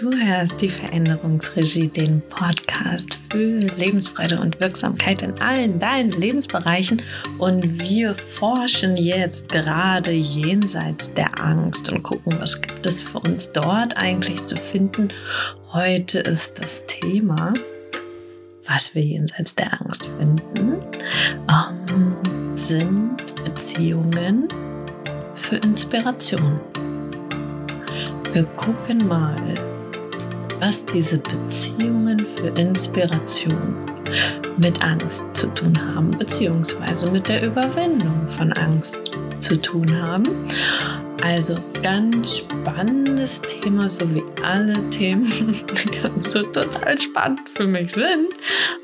Du hörst die Veränderungsregie, den Podcast für Lebensfreude und Wirksamkeit in allen deinen Lebensbereichen. Und wir forschen jetzt gerade jenseits der Angst und gucken, was gibt es für uns dort eigentlich zu finden. Heute ist das Thema, was wir jenseits der Angst finden, ähm, sind Beziehungen für Inspiration. Wir gucken mal, was diese Beziehungen für Inspiration mit Angst zu tun haben, beziehungsweise mit der Überwindung von Angst zu tun haben. Also ganz spannendes Thema, so wie alle Themen, die so total spannend für mich sind.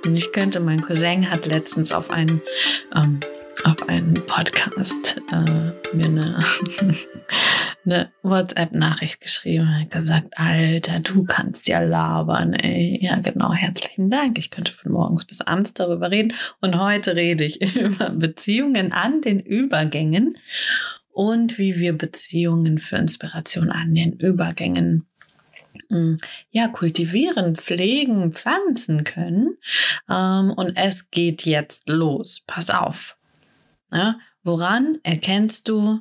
Und ich könnte, mein Cousin hat letztens auf einen, ähm, auf einen Podcast äh, mir eine eine WhatsApp-Nachricht geschrieben und gesagt, Alter, du kannst ja labern, ey. Ja, genau, herzlichen Dank. Ich könnte von morgens bis abends darüber reden. Und heute rede ich über Beziehungen an den Übergängen und wie wir Beziehungen für Inspiration an den Übergängen hm, ja, kultivieren, pflegen, pflanzen können. Ähm, und es geht jetzt los. Pass auf. Woran erkennst du,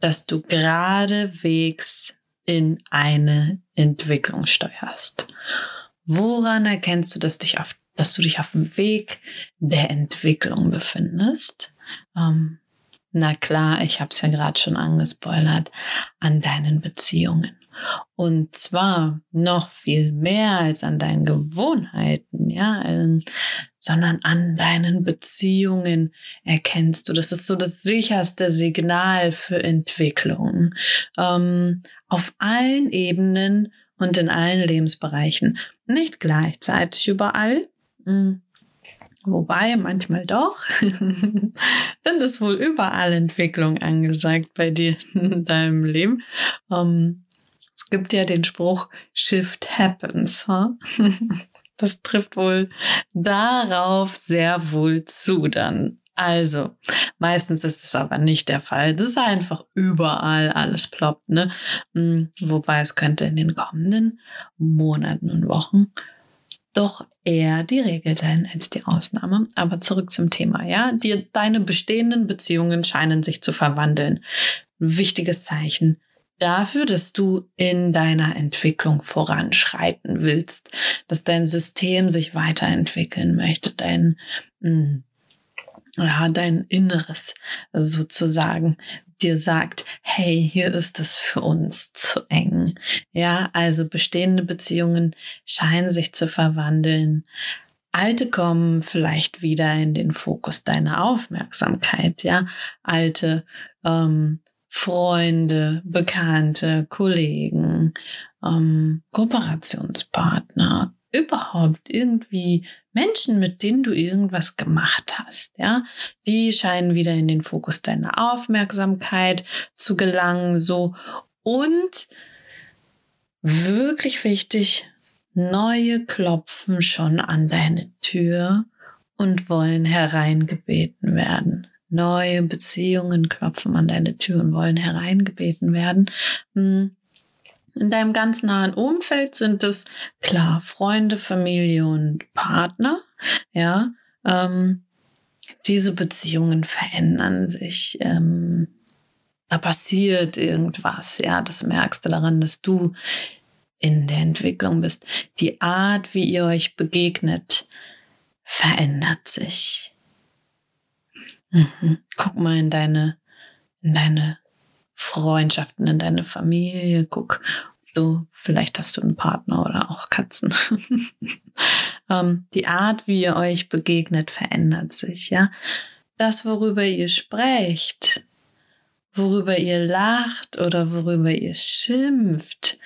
dass du geradewegs in eine Entwicklung steuerst. Woran erkennst du, dass, dich auf, dass du dich auf dem Weg der Entwicklung befindest? Ähm, na klar, ich habe es ja gerade schon angespoilert, an deinen Beziehungen. Und zwar noch viel mehr als an deinen Gewohnheiten, ja, ähm, sondern an deinen Beziehungen erkennst du. Das ist so das sicherste Signal für Entwicklung. Ähm, auf allen Ebenen und in allen Lebensbereichen. Nicht gleichzeitig überall. Mhm. Wobei manchmal doch. Dann ist wohl überall Entwicklung angesagt bei dir in deinem Leben. Ähm, gibt ja den Spruch Shift happens. Das trifft wohl darauf sehr wohl zu dann. Also, meistens ist es aber nicht der Fall. Das ist einfach überall alles ploppt, ne? Hm, wobei es könnte in den kommenden Monaten und Wochen doch eher die Regel sein als die Ausnahme. Aber zurück zum Thema, ja? Die, deine bestehenden Beziehungen scheinen sich zu verwandeln. Wichtiges Zeichen dafür, dass du in deiner Entwicklung voranschreiten willst, dass dein System sich weiterentwickeln möchte, dein, hm, ja, dein Inneres sozusagen dir sagt, hey, hier ist es für uns zu eng. Ja, also bestehende Beziehungen scheinen sich zu verwandeln. Alte kommen vielleicht wieder in den Fokus deiner Aufmerksamkeit, ja. Alte ähm, Freunde, Bekannte, Kollegen, ähm, Kooperationspartner, überhaupt irgendwie Menschen, mit denen du irgendwas gemacht hast, ja, die scheinen wieder in den Fokus deiner Aufmerksamkeit zu gelangen, so und wirklich wichtig, neue klopfen schon an deine Tür und wollen hereingebeten werden. Neue Beziehungen klopfen an deine Tür und wollen hereingebeten werden. Hm. In deinem ganz nahen Umfeld sind es klar Freunde, Familie und Partner. Ja, ähm, diese Beziehungen verändern sich. Ähm, da passiert irgendwas. Ja, das merkst du daran, dass du in der Entwicklung bist. Die Art, wie ihr euch begegnet, verändert sich. Mhm. Guck mal in deine, in deine Freundschaften, in deine Familie. Guck, du, vielleicht hast du einen Partner oder auch Katzen. ähm, die Art, wie ihr euch begegnet, verändert sich, ja. Das, worüber ihr sprecht, worüber ihr lacht oder worüber ihr schimpft,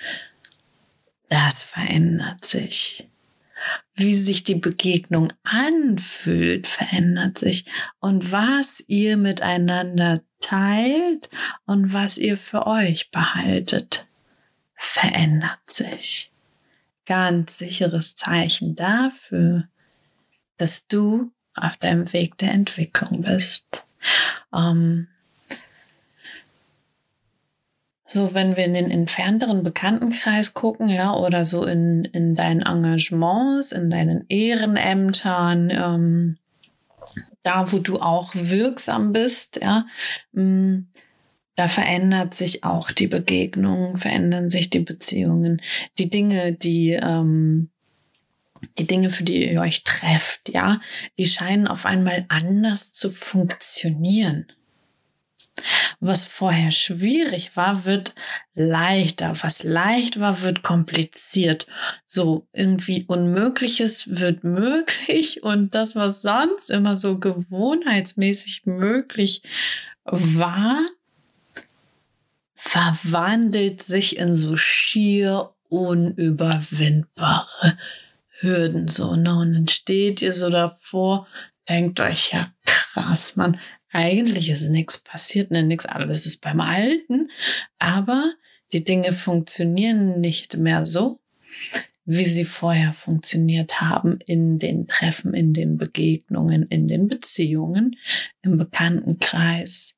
das verändert sich wie sich die Begegnung anfühlt, verändert sich und was ihr miteinander teilt und was ihr für euch behaltet, verändert sich. Ganz sicheres Zeichen dafür, dass du auf deinem Weg der Entwicklung bist. Ähm, so wenn wir in den entfernteren Bekanntenkreis gucken, ja, oder so in, in deinen Engagements, in deinen Ehrenämtern, ähm, da wo du auch wirksam bist, ja, mh, mm, da verändert sich auch die Begegnung, verändern sich die Beziehungen, die Dinge, die ähm, die Dinge, für die ihr euch trefft, ja, die scheinen auf einmal anders zu funktionieren. Was vorher schwierig war, wird leichter. Was leicht war, wird kompliziert. So irgendwie Unmögliches wird möglich und das, was sonst immer so gewohnheitsmäßig möglich war, verwandelt sich in so schier unüberwindbare Hürden so, ne? Und dann steht ihr so davor, denkt euch, ja krass, man, eigentlich ist nichts passiert, ne, nichts, alles ist beim Alten, aber die Dinge funktionieren nicht mehr so, wie sie vorher funktioniert haben in den Treffen, in den Begegnungen, in den Beziehungen, im Bekanntenkreis,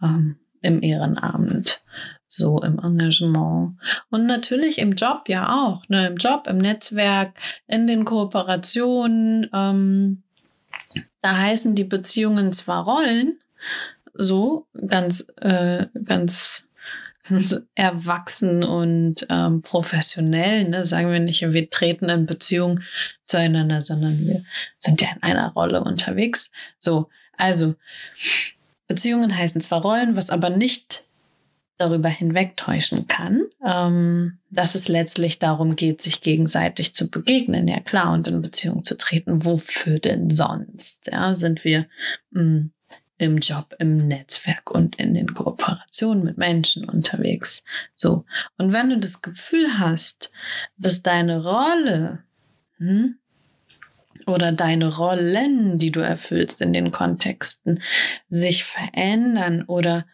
ähm, im Ehrenamt, so im Engagement und natürlich im Job ja auch, ne, im Job, im Netzwerk, in den Kooperationen. Ähm, da heißen die Beziehungen zwar Rollen, so ganz, äh, ganz, ganz erwachsen und ähm, professionell, ne? sagen wir nicht, wir treten in Beziehung zueinander, sondern wir sind ja in einer Rolle unterwegs. So, also Beziehungen heißen zwar Rollen, was aber nicht darüber hinwegtäuschen kann, ähm, dass es letztlich darum geht, sich gegenseitig zu begegnen, ja klar, und in Beziehung zu treten. Wofür denn sonst? Ja, sind wir mh, mm, im Job, im Netzwerk und in den Kooperationen mit Menschen unterwegs. So. Und wenn du das Gefühl hast, dass deine Rolle hm, oder deine Rollen, die du erfüllst in den Kontexten, sich verändern oder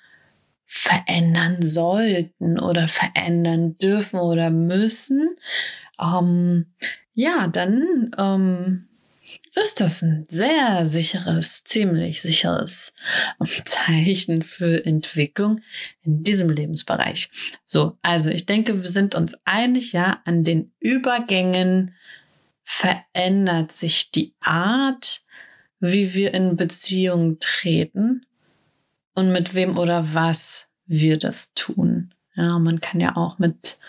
verändern sollten oder verändern dürfen oder müssen, ähm, ja, dann ähm, ist das ein sehr sicheres, ziemlich sicheres Zeichen für Entwicklung in diesem Lebensbereich. So, also ich denke, wir sind uns einig, ja, an den Übergängen verändert sich die Art, wie wir in Beziehung treten und mit wem oder was wir das tun. Ja, man kann ja auch mit,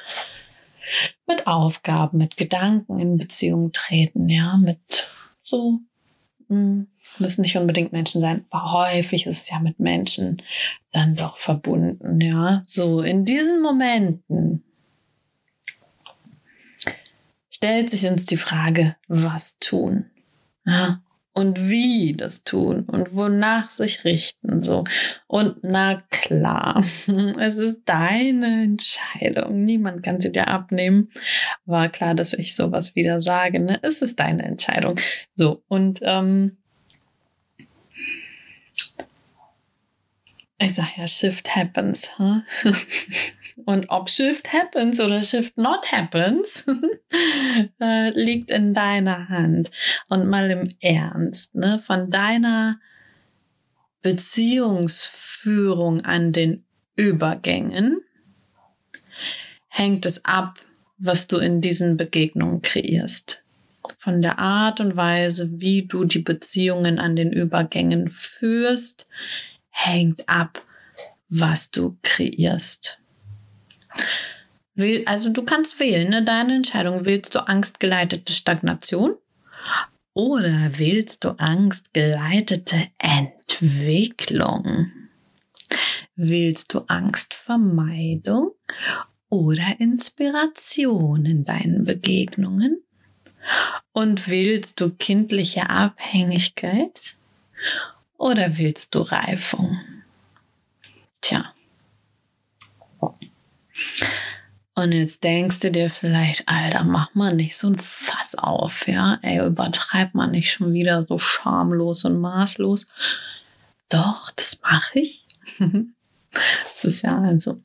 mit Aufgaben, mit Gedanken in Beziehung treten, ja, mit so, mh, hm, müssen nicht unbedingt Menschen sein, aber häufig ist es ja mit Menschen dann doch verbunden, ja. So, in diesen Momenten stellt sich uns die Frage, was tun? Ja, und wie das tun und wonach sich richten so. Und na klar, es ist deine Entscheidung. Niemand kann sie dir abnehmen. War klar, dass ich sowas wieder sage. Ne? Es ist deine Entscheidung. So und ähm, ich sage ja, Shift happens. Huh? Und ob Shift happens oder Shift not happens, äh, liegt in deiner Hand. Und mal im Ernst, ne, von deiner Beziehungsführung an den Übergängen hängt es ab, was du in diesen Begegnungen kreierst. Von der Art und Weise, wie du die Beziehungen an den Übergängen führst, hängt ab, was du kreierst. Also du kannst wählen, ne? deine Entscheidung. Willst du angstgeleitete Stagnation oder willst du angstgeleitete Entwicklung? Willst du Angstvermeidung oder Inspiration in deinen Begegnungen? Und willst du kindliche Abhängigkeit oder willst du Reifung? Tja. Und jetzt denkst du dir vielleicht, Alter, mach mal nicht so ein Fass auf, ja? Ey, übertreib mal nicht schon wieder so schamlos und maßlos. Doch, das mache ich. das ist ja also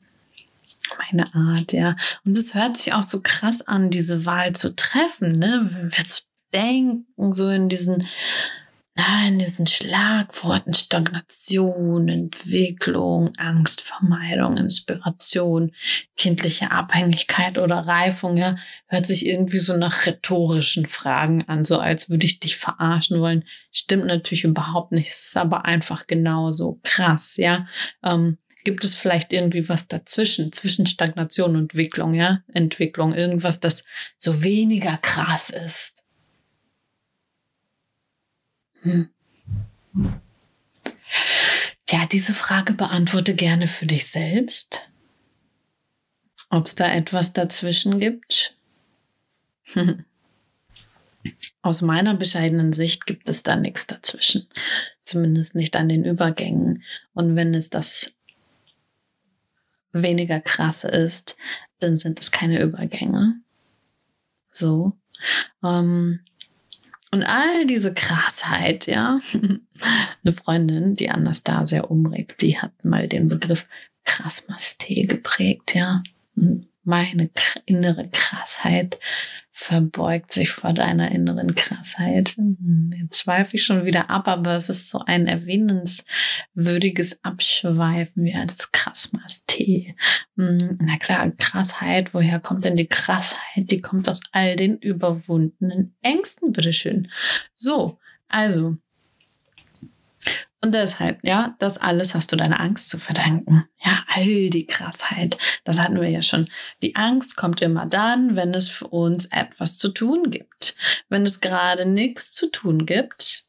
meine Art, ja. Und es hört sich auch so krass an, diese Wahl zu treffen, ne? Wenn wir so denken, so in diesen in diesen Schlagworten Stagnation, Entwicklung, Angstvermeidung, Inspiration, kindliche Abhängigkeit oder Reifung, ja, hört sich irgendwie so nach rhetorischen Fragen an, so als würde ich dich verarschen wollen. Stimmt natürlich überhaupt nicht, ist aber einfach genauso krass, ja. Ähm, gibt es vielleicht irgendwie was dazwischen, zwischen Stagnation und Entwicklung, ja? Entwicklung, irgendwas, das so weniger krass ist. Tja, diese Frage beantworte gerne für dich selbst. Ob es da etwas dazwischen gibt? Aus meiner bescheidenen Sicht gibt es da nichts dazwischen. Zumindest nicht an den Übergängen. Und wenn es das weniger krasse ist, dann sind es keine Übergänge. So. Ähm, und all diese Krassheit, ja. Eine Freundin, die Anastasia umregt, die hat mal den Begriff Krassmastee geprägt, ja. Meine innere Krassheit verbeugt sich vor deiner inneren Krassheit. Jetzt schweife ich schon wieder ab, aber es ist so ein erwähnenswürdiges Abschweifen wie als Krassmastee. Na klar, Krassheit, woher kommt denn die Krassheit? Die kommt aus all den überwundenen Ängsten, bitteschön. So, also, und deshalb, ja, das alles hast du deiner Angst zu verdanken. Ja, all die Krassheit. Das hatten wir ja schon. Die Angst kommt immer dann, wenn es für uns etwas zu tun gibt. Wenn es gerade nichts zu tun gibt,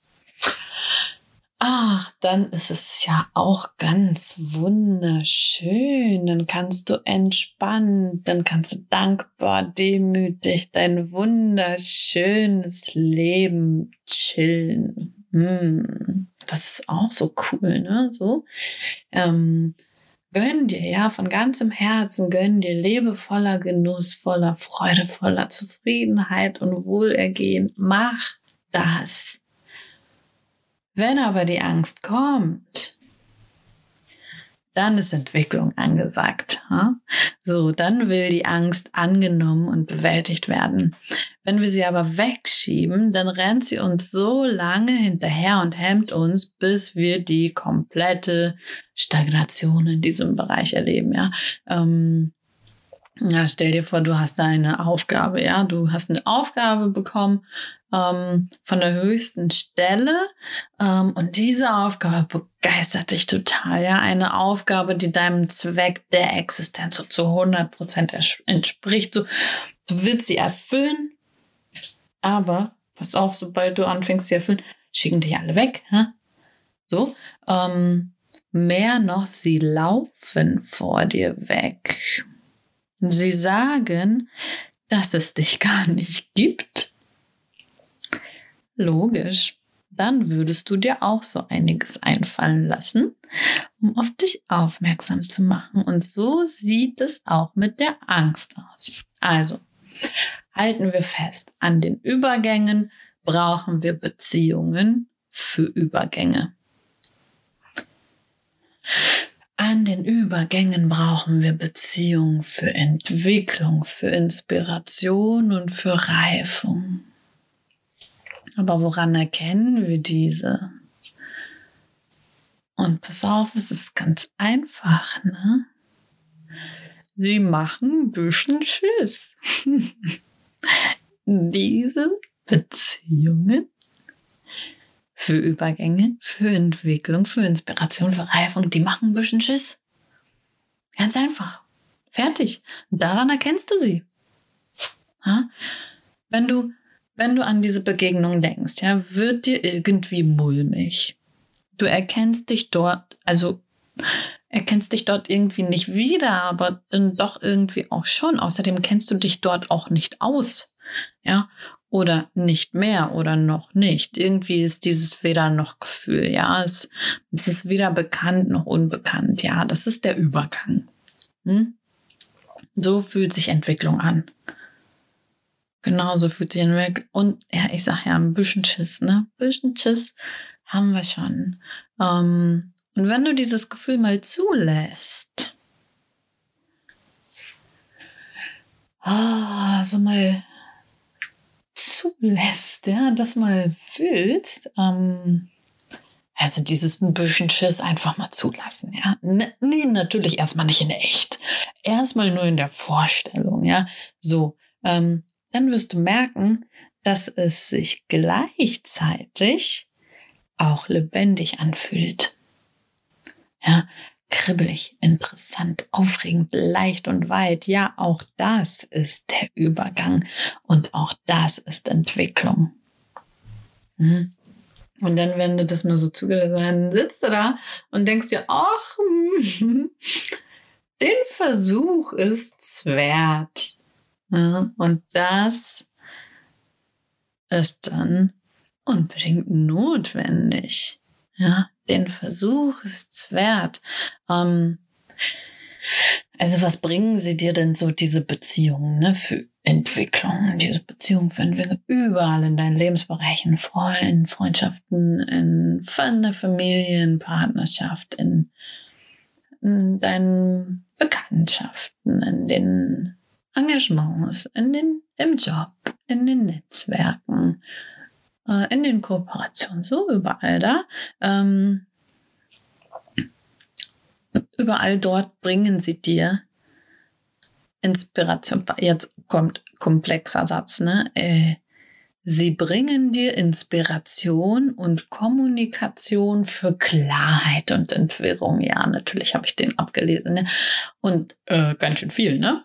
ach, dann ist es ja auch ganz wunderschön. Dann kannst du entspannt, dann kannst du dankbar, demütig dein wunderschönes Leben chillen. Hm das ist auch so cool, ne? So. Ähm, gönn dir, ja, von ganzem Herzen, gönn dir liebevoller Genuss, voller Freude, voller Zufriedenheit und Wohlergehen. Mach das. Wenn aber die Angst kommt, dann ist Entwicklung angesagt. So, dann will die Angst angenommen und bewältigt werden. Wenn wir sie aber wegschieben, dann rennt sie uns so lange hinterher und hemmt uns, bis wir die komplette Stagnation in diesem Bereich erleben. Ja, ähm, ja stell dir vor, du hast eine Aufgabe. Ja, du hast eine Aufgabe bekommen ähm, von der höchsten Stelle. Ähm, und diese Aufgabe begeistert dich total. Ja, eine Aufgabe, die deinem Zweck der Existenz so zu 100 Prozent entspricht. So, du willst sie erfüllen, aber pass auf, sobald du anfängst, sie erfüllen, schicken dich alle weg. Hä? So, ähm, mehr noch, sie laufen vor dir weg. Sie sagen, dass es dich gar nicht gibt Logisch. Dann würdest du dir auch so einiges einfallen lassen, um auf dich aufmerksam zu machen. Und so sieht es auch mit der Angst aus. Also, halten wir fest, an den Übergängen brauchen wir Beziehungen für Übergänge. An den Übergängen brauchen wir Beziehungen für Entwicklung, für Inspiration und für Reifung. Aber woran erkennen wir diese? Und pass auf, es ist ganz einfach, ne? Sie machen ein bisschen Schiss. diese Beziehungen für Übergänge, für Entwicklung, für Inspiration, für Reifung, die machen ein bisschen Schiss. Ganz einfach. Fertig. Und daran erkennst du sie. Ha? Wenn du wenn du an diese Begegnung denkst, ja, wird dir irgendwie mulmig. Du erkennst dich dort, also erkennst dich dort irgendwie nicht wieder, aber dann doch irgendwie auch schon. Außerdem kennst du dich dort auch nicht aus, ja, oder nicht mehr oder noch nicht. Irgendwie ist dieses weder noch Gefühl, ja, es, es ist weder bekannt noch unbekannt, ja, das ist der Übergang. Hm? So fühlt sich Entwicklung an. Genauso fühlt sich hinweg. Und ja, ich sag ja, ein bisschen Schiss, ne? Ein bisschen Schiss haben wir schon. Ähm, und wenn du dieses Gefühl mal zulässt, oh, so mal zu zulässt, ja, das mal fühlst, ähm, also dieses ein bisschen Schiss einfach mal zulassen, ja. Nee, natürlich erstmal nicht in echt. Erstmal nur in der Vorstellung, ja. So, ähm, dann wirst du merken, dass es sich gleichzeitig auch lebendig anfühlt. Ja, kribbelig, interessant, aufregend, leicht und weit. Ja, auch das ist der Übergang und auch das ist Entwicklung. Mhm. Und dann, wenn du das mal so zugelassen hast, sitzt du da und denkst dir, ach, hm, den Versuch ist's wert. Ja, und das ist dann unbedingt notwendig. Ja, den Versuch ist's wert. Ähm, also was bringen sie dir denn so diese Beziehungen ne, für Entwicklung, diese Beziehung für Entwicklung überall in deinen Lebensbereichen, Freunden, Freundschaften, in, in der Familienpartnerschaft, in, in deinen Bekanntschaften, in den Engagements, in den, im Job, in den Netzwerken, äh, in den Kooperationen, so überall da. Ähm, überall dort bringen sie dir Inspiration. Jetzt kommt komplexer Satz, ne? Äh, sie bringen dir Inspiration und Kommunikation für Klarheit und Entwirrung. Ja, natürlich habe ich den abgelesen. Ne? Und äh, ganz schön viel, ne?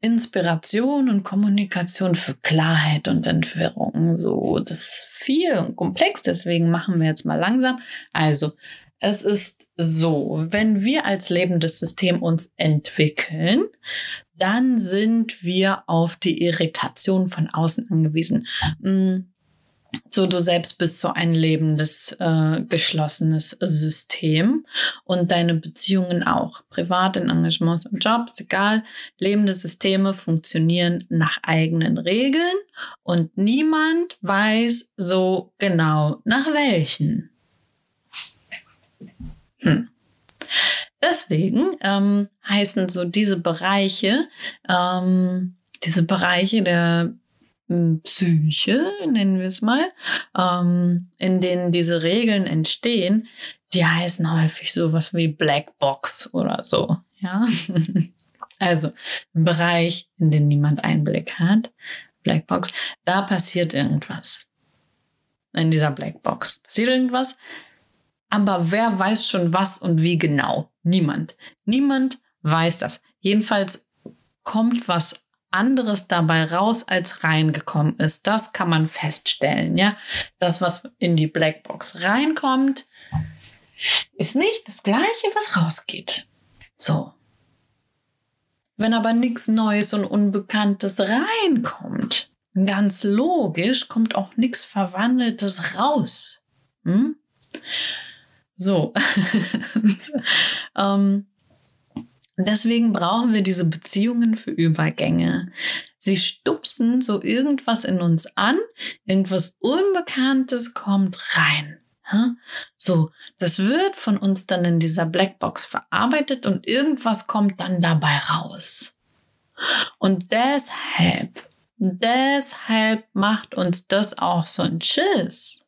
Inspiration und Kommunikation für Klarheit und Entwirrung. So, das ist viel und komplex, deswegen machen wir jetzt mal langsam. Also, es ist so, wenn wir als lebendes System uns entwickeln, dann sind wir auf die Irritation von außen angewiesen. Mm, so, du selbst bist so ein lebendes, äh, geschlossenes System und deine Beziehungen auch. Privat, in Engagements im Job, ist egal. Lebende Systeme funktionieren nach eigenen Regeln und niemand weiß so genau nach welchen. Hm. Deswegen ähm, heißen so diese Bereiche, ähm, diese Bereiche der Psyche, nennen wir es mal, ähm, in denen diese Regeln entstehen, die heißen häufig sowas wie Black Box oder so. Ja, also ein Bereich, in den niemand Einblick hat, Black Box, da passiert irgendwas. In dieser Black Box passiert irgendwas, aber wer weiß schon was und wie genau? Niemand. Niemand weiß das. Jedenfalls kommt was anderes dabei raus, als reingekommen ist. Das kann man feststellen, ja. Das, was in die Blackbox reinkommt, ist nicht das gleiche, was rausgeht. So. Wenn aber nichts Neues und Unbekanntes reinkommt, ganz logisch, kommt auch nichts Verwandeltes raus. Hm? So. ähm, deswegen brauchen wir diese Beziehungen für Übergänge. Sie stupsen so irgendwas in uns an, irgendwas Unbekanntes kommt rein. So, das wird von uns dann in dieser Blackbox verarbeitet und irgendwas kommt dann dabei raus. Und deshalb, deshalb macht uns das auch so ein Schiss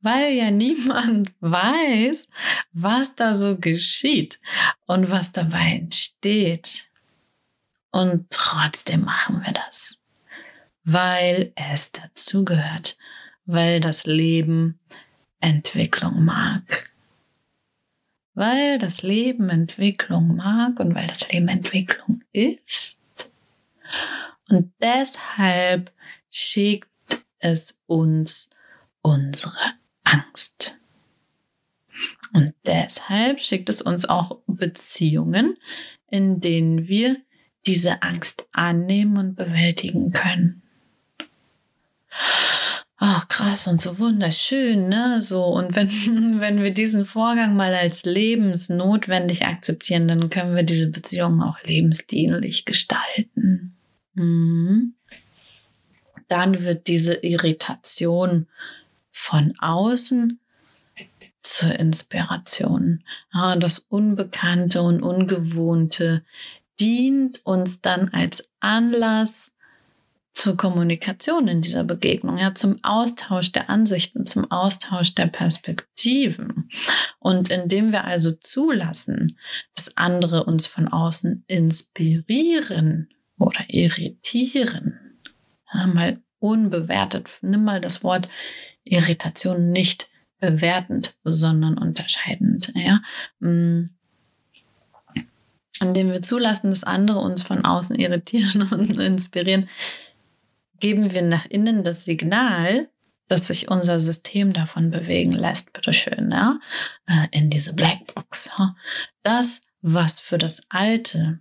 weil ja niemand weiß, was da so geschieht und was dabei entsteht. Und trotzdem machen wir das, weil es dazugehört, weil das Leben Entwicklung mag. Weil das Leben Entwicklung mag und weil das Leben Entwicklung ist. Und deshalb schickt es uns unsere Angst. Und deshalb schickt es uns auch Beziehungen, in denen wir diese Angst annehmen und bewältigen können. Ach, krass und so wunderschön, ne? So, und wenn, wenn wir diesen Vorgang mal als lebensnotwendig akzeptieren, dann können wir diese Beziehungen auch lebensdienlich gestalten. Mhm. Dann wird diese Irritation von außen zur Inspiration. Das Unbekannte und Ungewohnte dient uns dann als Anlass, zur Kommunikation in dieser Begegnung, ja, zum Austausch der Ansichten, zum Austausch der Perspektiven. Und indem wir also zulassen, dass andere uns von außen inspirieren oder irritieren, ja, mal unbewertet, nimm mal das Wort Irritation nicht bewertend, sondern unterscheidend, ja. Mm. Indem wir zulassen, dass andere uns von außen irritieren und inspirieren, geben wir nach innen das Signal, dass sich unser System davon bewegen lässt, bitteschön, ja, äh, in diese Blackbox. Das, was für das Alte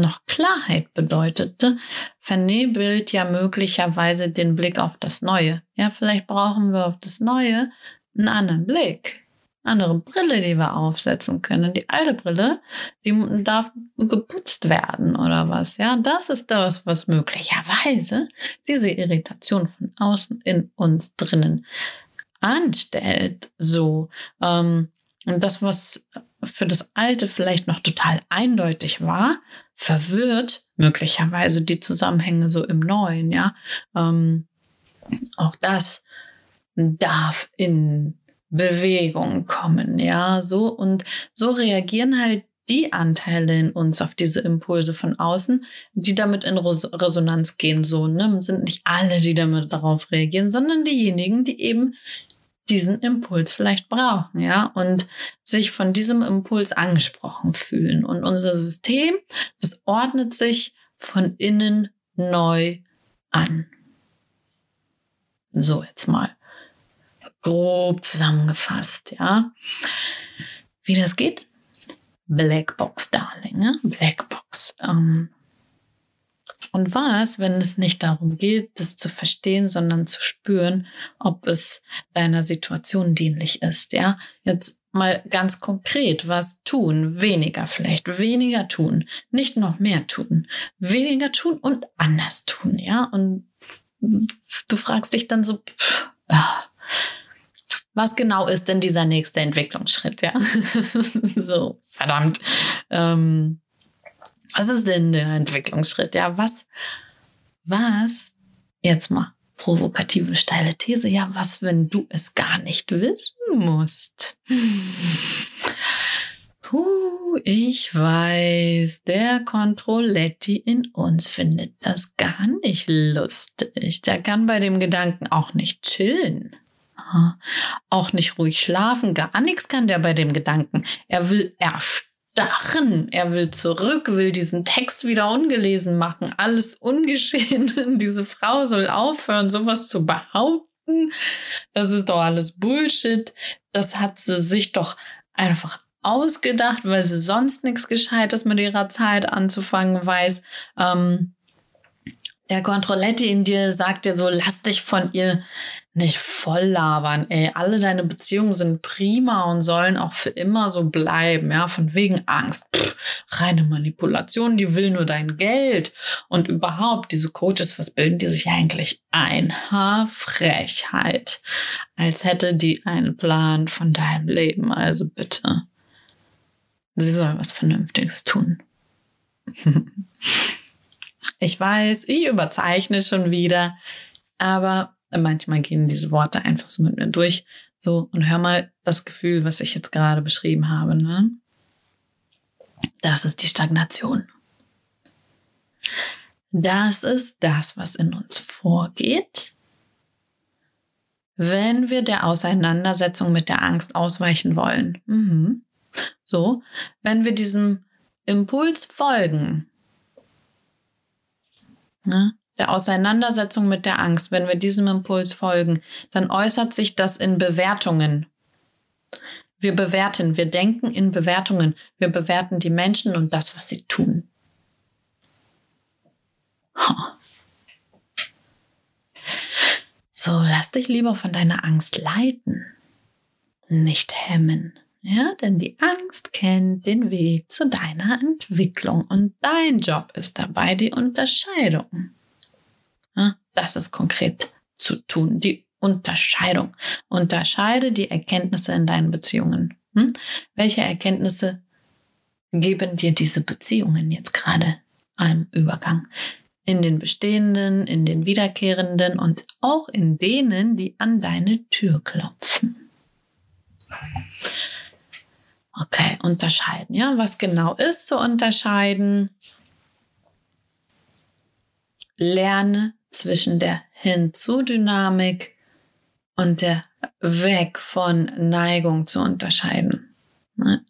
noch Klarheit bedeutete, vernebelt ja möglicherweise den Blick auf das Neue. Ja, vielleicht brauchen wir auf das Neue einen anderen Blick andere Brille, die wir aufsetzen können. Die alte Brille, die darf geputzt werden oder was. Ja, das ist das, was möglicherweise diese Irritation von außen in uns drinnen anstellt. So, ähm, und das, was für das Alte vielleicht noch total eindeutig war, verwirrt möglicherweise die Zusammenhänge so im Neuen. Ja, ähm, auch das darf in Bewegung kommen, ja, so und so reagieren halt die Anteile in uns auf diese Impulse von außen, die damit in Resonanz gehen, so, ne, sind nicht alle, die damit darauf reagieren, sondern diejenigen, die eben diesen Impuls vielleicht brauchen, ja, und sich von diesem Impuls angesprochen fühlen. Und unser System, das ordnet sich von innen neu an. So jetzt mal grob zusammengefasst, ja. Wie das geht? Blackbox, Darling, ne? Blackbox. Ähm, und was, wenn es nicht darum geht, das zu verstehen, sondern zu spüren, ob es deiner Situation dienlich ist, ja? Jetzt mal ganz konkret, was tun? Weniger vielleicht, weniger tun, nicht noch mehr tun, weniger tun und anders tun, ja? Und du fragst dich dann so, ah, was genau ist denn dieser nächste Entwicklungsschritt? Ja, so verdammt. Ähm, was ist denn der Entwicklungsschritt? Ja, was, was? Jetzt mal provokative steile These. Ja, was, wenn du es gar nicht wissen musst? Puh, ich weiß, der Controletti in uns findet das gar nicht lustig. Der kann bei dem Gedanken auch nicht chillen auch nicht ruhig schlafen, gar nichts kann der bei dem Gedanken. Er will erstarren, er will zurück, will diesen Text wieder ungelesen machen, alles ungeschehen. Diese Frau soll aufhören, sowas zu behaupten. Das ist doch alles Bullshit. Das hat sie sich doch einfach ausgedacht, weil sie sonst nichts Gescheites mit ihrer Zeit anzufangen weiß. Ähm, der Kontrolletti in dir sagt dir so, lass dich von ihr nicht voll labern, ey. Alle deine Beziehungen sind prima und sollen auch für immer so bleiben, ja. Von wegen Angst. Pff, reine Manipulation, die will nur dein Geld. Und überhaupt, diese Coaches, was bilden die sich eigentlich ein? Ha, Frechheit. Als hätte die einen Plan von deinem Leben. Also bitte. Sie soll was Vernünftiges tun. ich weiß, ich überzeichne schon wieder, aber Manchmal gehen diese Worte einfach so mit mir durch. So, und hör mal das Gefühl, was ich jetzt gerade beschrieben habe. Ne? Das ist die Stagnation. Das ist das, was in uns vorgeht, wenn wir der Auseinandersetzung mit der Angst ausweichen wollen. Mhm. So, wenn wir diesem Impuls folgen, ne, der Auseinandersetzung mit der Angst, wenn wir diesem Impuls folgen, dann äußert sich das in Bewertungen. Wir bewerten, wir denken in Bewertungen, wir bewerten die Menschen und das, was sie tun. So, lass dich lieber von deiner Angst leiten, nicht hemmen. Ja, denn die Angst kennt den Weg zu deiner Entwicklung und dein Job ist dabei die Unterscheidung. Das ist konkret zu tun. Die Unterscheidung. Unterscheide die Erkenntnisse in deinen Beziehungen. Hm? Welche Erkenntnisse geben dir diese Beziehungen jetzt gerade am Übergang? in den bestehenden, in den wiederkehrenden und auch in denen, die an deine Tür klopfen. Okay, unterscheiden. Ja, was genau ist zu unterscheiden? Lerne zwischen der Hinzu-Dynamik und der Weg von Neigung zu unterscheiden. Ne?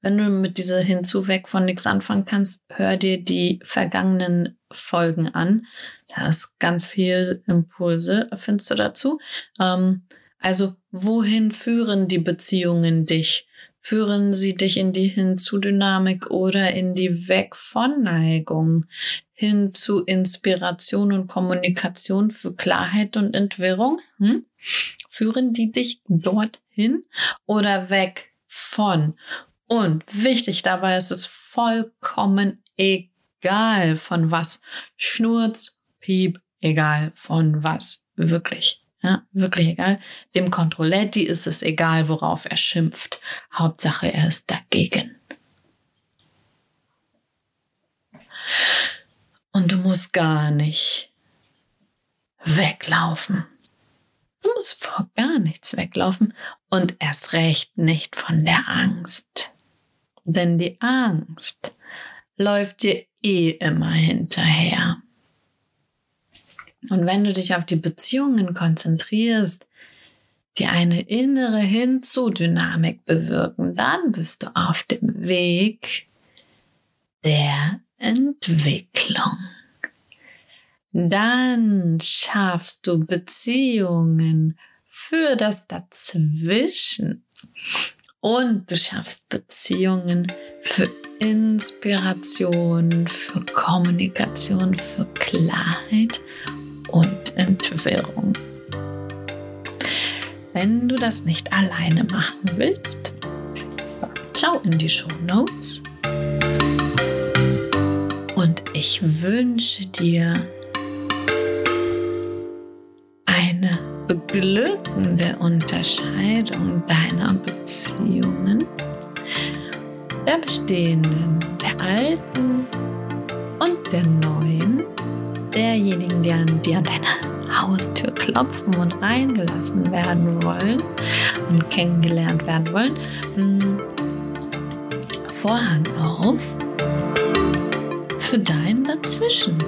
Wenn du mit dieser Hinzu-Weg von nichts anfangen kannst, hör dir die vergangenen Folgen an. Da ist ganz viel Impulse, findest du dazu. Ähm, also, wohin führen die Beziehungen dich? Führen sie dich in die Hinzu-Dynamik oder in die Weg von Neigung? Hin zu Inspiration und Kommunikation für Klarheit und Entwirrung? Hm? Führen die dich dorthin oder weg von? Und wichtig dabei ist es vollkommen egal von was. Schnurz, Piep, egal von was. Wirklich. Ja, wirklich egal. Dem Kontrolletti ist es egal, worauf er schimpft. Hauptsache, er ist dagegen. Und du musst gar nicht weglaufen. Du musst vor gar nichts weglaufen und erst recht nicht von der Angst. Denn die Angst läuft dir eh immer hinterher. Und wenn du dich auf die Beziehungen konzentrierst, die eine innere Hinzu-Dynamik bewirken, dann bist du auf dem Weg der Entwicklung. Dann schaffst du Beziehungen für das Dazwischen und du schaffst Beziehungen für Inspiration, für Kommunikation, für Klarheit und Entwirrung. Wenn du das nicht alleine machen willst, schau in die Show Notes und ich wünsche dir eine beglückende Unterscheidung deiner Beziehungen, der bestehenden, der alten und der neuen derjenigen, die an, die an deiner Haustür klopfen und reingelassen werden wollen und kennengelernt werden wollen, hm, Vorhang auf für dein Dazwischen.